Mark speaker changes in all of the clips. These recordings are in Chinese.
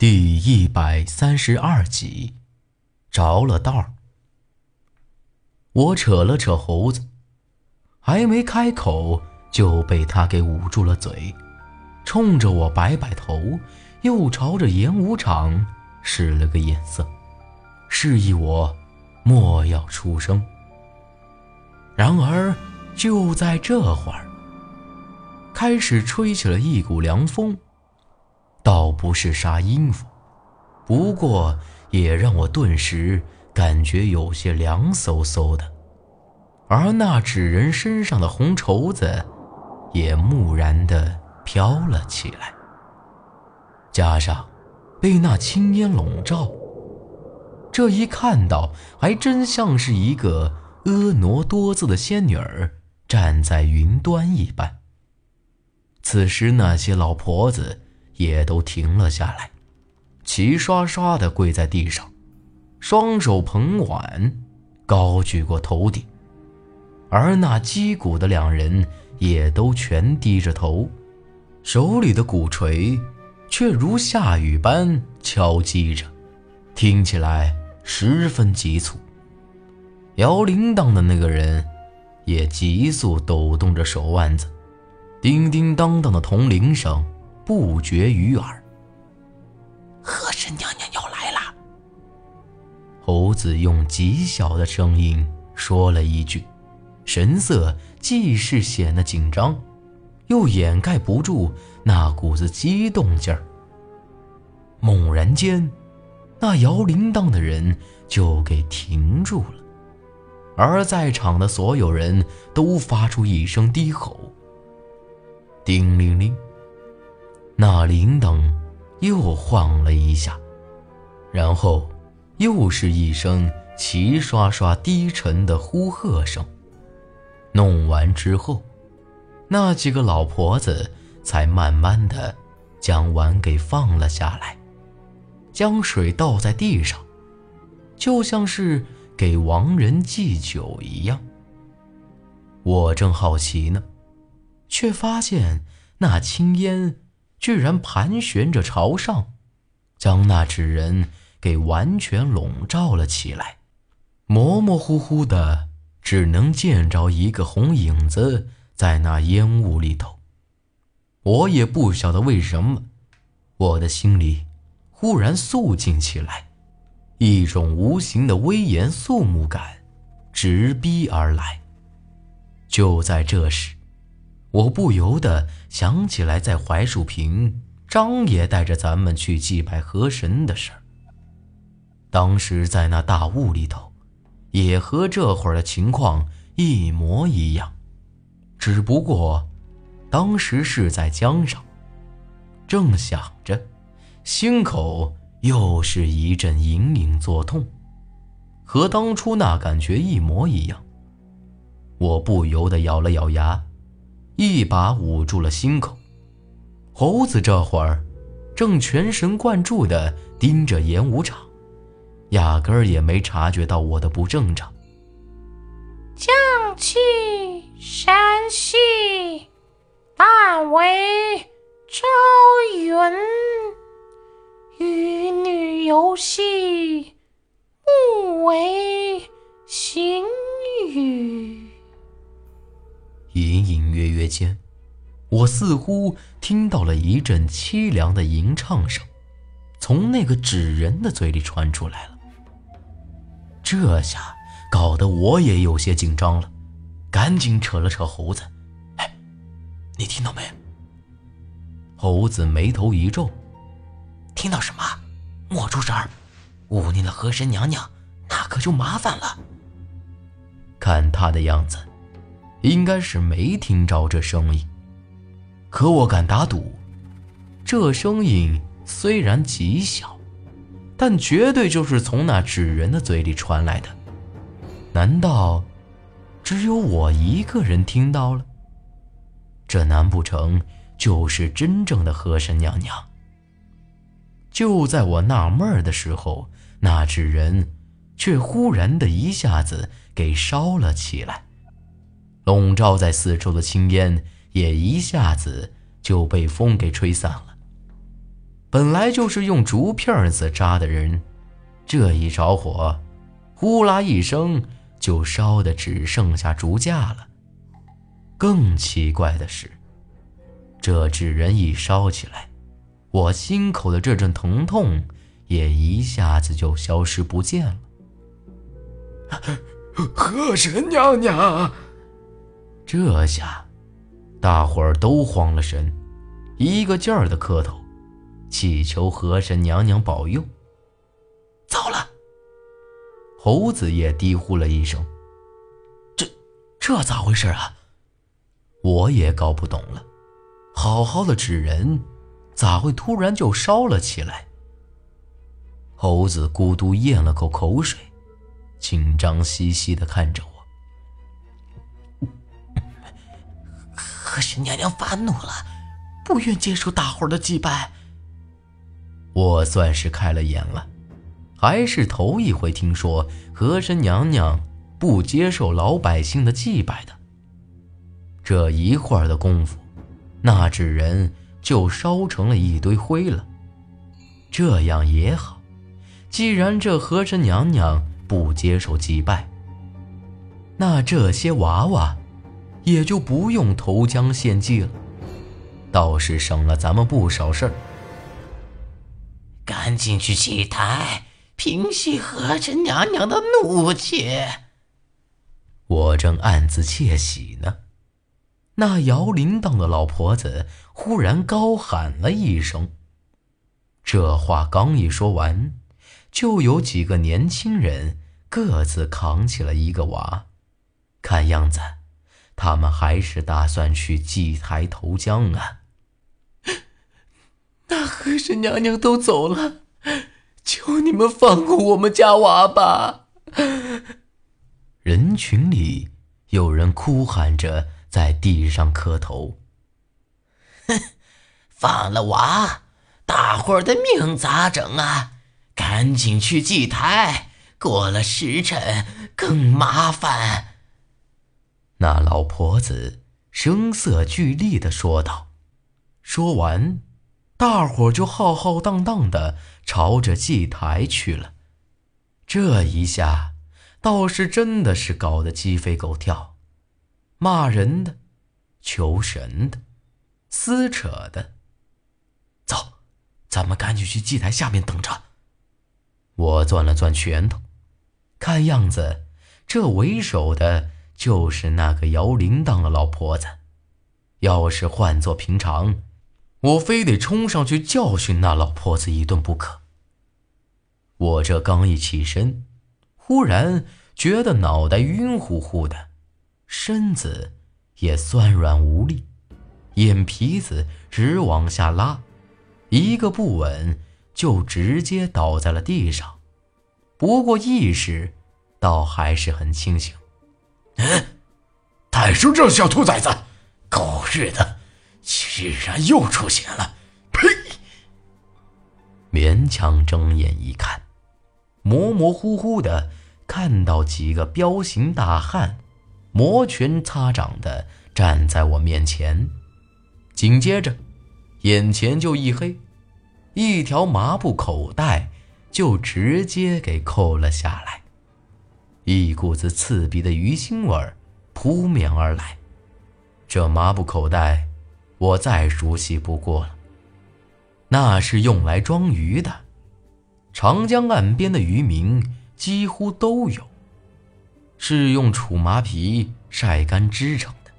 Speaker 1: 第一百三十二集，着了道儿。我扯了扯猴子，还没开口就被他给捂住了嘴，冲着我摆摆头，又朝着演武场使了个眼色，示意我莫要出声。然而就在这会儿，开始吹起了一股凉风。倒不是啥阴风，不过也让我顿时感觉有些凉飕飕的，而那纸人身上的红绸子也木然地飘了起来，加上被那青烟笼罩，这一看到还真像是一个婀娜多姿的仙女儿站在云端一般。此时那些老婆子。也都停了下来，齐刷刷地跪在地上，双手捧碗，高举过头顶；而那击鼓的两人也都全低着头，手里的鼓槌却如下雨般敲击着，听起来十分急促。摇铃铛的那个人也急速抖动着手腕子，叮叮当当的铜铃声。不绝于耳。
Speaker 2: 和珅娘娘要来了。
Speaker 1: 猴子用极小的声音说了一句，神色既是显得紧张，又掩盖不住那股子激动劲儿。猛然间，那摇铃铛的人就给停住了，而在场的所有人都发出一声低吼：“叮铃铃。”那铃铛又晃了一下，然后又是一声齐刷刷低沉的呼喝声。弄完之后，那几个老婆子才慢慢的将碗给放了下来，将水倒在地上，就像是给亡人祭酒一样。我正好奇呢，却发现那青烟。居然盘旋着朝上，将那纸人给完全笼罩了起来，模模糊糊的，只能见着一个红影子在那烟雾里头。我也不晓得为什么，我的心里忽然肃静起来，一种无形的威严肃穆感直逼而来。就在这时。我不由得想起来，在槐树坪，张爷带着咱们去祭拜河神的事儿。当时在那大雾里头，也和这会儿的情况一模一样，只不过当时是在江上。正想着，心口又是一阵隐隐作痛，和当初那感觉一模一样。我不由得咬了咬牙。一把捂住了心口，猴子这会儿正全神贯注地盯着演武场，压根儿也没察觉到我的不正常。
Speaker 3: 将气山西，但为朝云，与女游戏，勿为行雨。
Speaker 1: 隐隐约间，我似乎听到了一阵凄凉的吟唱声，从那个纸人的嘴里传出来了。这下搞得我也有些紧张了，赶紧扯了扯猴子：“哎，你听到没？”猴子眉头一皱：“
Speaker 2: 听到什么？莫出声儿，忤逆了河神娘娘，那可就麻烦了。”
Speaker 1: 看他的样子。应该是没听着这声音，可我敢打赌，这声音虽然极小，但绝对就是从那纸人的嘴里传来的。难道只有我一个人听到了？这难不成就是真正的和珅娘娘？就在我纳闷的时候，那纸人却忽然的一下子给烧了起来。笼罩在四周的青烟也一下子就被风给吹散了。本来就是用竹片子扎的人，这一着火，呼啦一声就烧的只剩下竹架了。更奇怪的是，这纸人一烧起来，我心口的这阵疼痛也一下子就消失不见了。
Speaker 4: 河神娘娘，
Speaker 1: 这下大伙儿都慌了神，一个劲儿的磕头，祈求河神娘娘保佑。
Speaker 2: 糟了！
Speaker 1: 猴子也低呼了一声：“
Speaker 2: 这这咋回事啊？”
Speaker 1: 我也搞不懂了，好好的纸人，咋会突然就烧了起来？猴子咕嘟咽了口口水，紧张兮兮的看着我。
Speaker 2: 河神娘娘发怒了，不愿接受大伙的祭拜。
Speaker 1: 我算是开了眼了，还是头一回听说和神娘娘不接受老百姓的祭拜的。这一会儿的功夫，那纸人就烧成了一堆灰了。这样也好，既然这和神娘娘不接受祭拜，那这些娃娃也就不用投江献祭了，倒是省了咱们不少事儿。
Speaker 2: 赶紧去祭台，平息和珅娘娘的怒气。
Speaker 1: 我正暗自窃喜呢。那摇铃铛的老婆子忽然高喊了一声。这话刚一说完，就有几个年轻人各自扛起了一个娃，看样子，他们还是打算去祭台投江啊。
Speaker 2: 那和神娘娘都走了，求你们放过我们家娃吧！
Speaker 1: 人群里有人哭喊着。在地上磕头。
Speaker 2: 哼，放了娃，大伙儿的命咋整啊？赶紧去祭台，过了时辰更麻烦。
Speaker 1: 那老婆子声色俱厉的说道。说完，大伙就浩浩荡荡的朝着祭台去了。这一下，倒是真的是搞得鸡飞狗跳。骂人的，求神的，撕扯的。
Speaker 2: 走，咱们赶紧去祭台下面等着。
Speaker 1: 我攥了攥拳头，看样子这为首的就是那个摇铃铛的老婆子。要是换做平常，我非得冲上去教训那老婆子一顿不可。我这刚一起身，忽然觉得脑袋晕乎乎的。身子也酸软无力，眼皮子直往下拉，一个不稳就直接倒在了地上。不过意识倒还是很清醒。
Speaker 4: 嗯，太叔这小兔崽子，狗日的，居然又出现了！呸！
Speaker 1: 勉强睁眼一看，模模糊糊的看到几个彪形大汉。摩拳擦掌的站在我面前，紧接着，眼前就一黑，一条麻布口袋就直接给扣了下来，一股子刺鼻的鱼腥味儿扑面而来。这麻布口袋，我再熟悉不过了，那是用来装鱼的，长江岸边的渔民几乎都有。是用楚麻皮晒干织成的，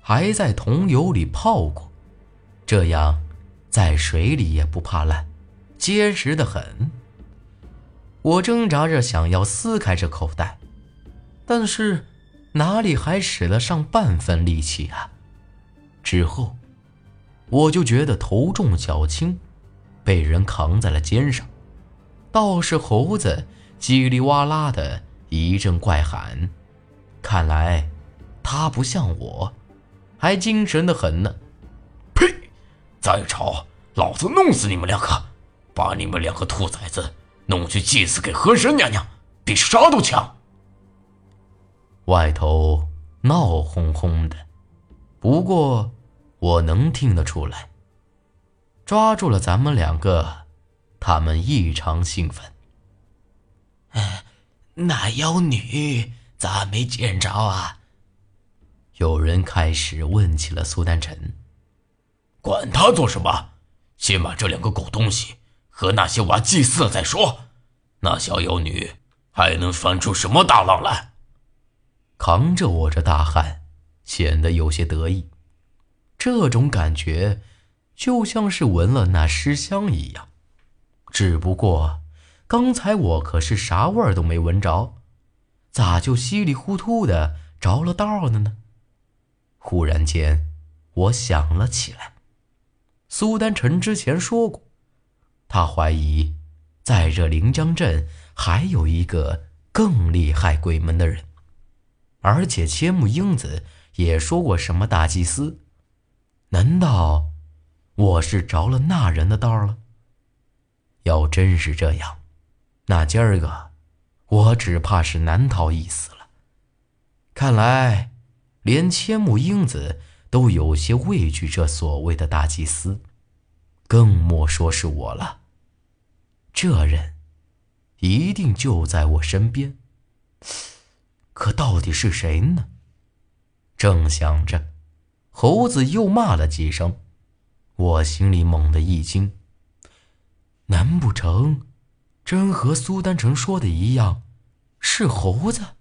Speaker 1: 还在桐油里泡过，这样在水里也不怕烂，结实的很。我挣扎着想要撕开这口袋，但是哪里还使得上半分力气啊？之后，我就觉得头重脚轻，被人扛在了肩上，倒是猴子叽里哇啦的。一阵怪喊，看来他不像我，还精神的很呢。
Speaker 4: 呸！再吵，老子弄死你们两个，把你们两个兔崽子弄去祭祀给河神娘娘，比啥都强。
Speaker 1: 外头闹哄哄的，不过我能听得出来，抓住了咱们两个，他们异常兴奋。
Speaker 2: 哎那妖女咋没见着啊？
Speaker 1: 有人开始问起了苏丹臣。
Speaker 4: 管他做什么，先把这两个狗东西和那些娃祭祀再说。那小妖女还能翻出什么大浪来？
Speaker 1: 扛着我这大汉，显得有些得意。这种感觉，就像是闻了那尸香一样。只不过，刚才我可是啥味儿都没闻着，咋就稀里糊涂的着了道了呢？忽然间，我想了起来。苏丹臣之前说过，他怀疑在这临江镇还有一个更厉害鬼门的人，而且千木英子也说过什么大祭司。难道我是着了那人的道了？要真是这样，那今儿个我只怕是难逃一死了。看来连千木英子。都有些畏惧这所谓的大祭司，更莫说是我了。这人一定就在我身边，可到底是谁呢？正想着，猴子又骂了几声，我心里猛地一惊。难不成真和苏丹成说的一样，是猴子？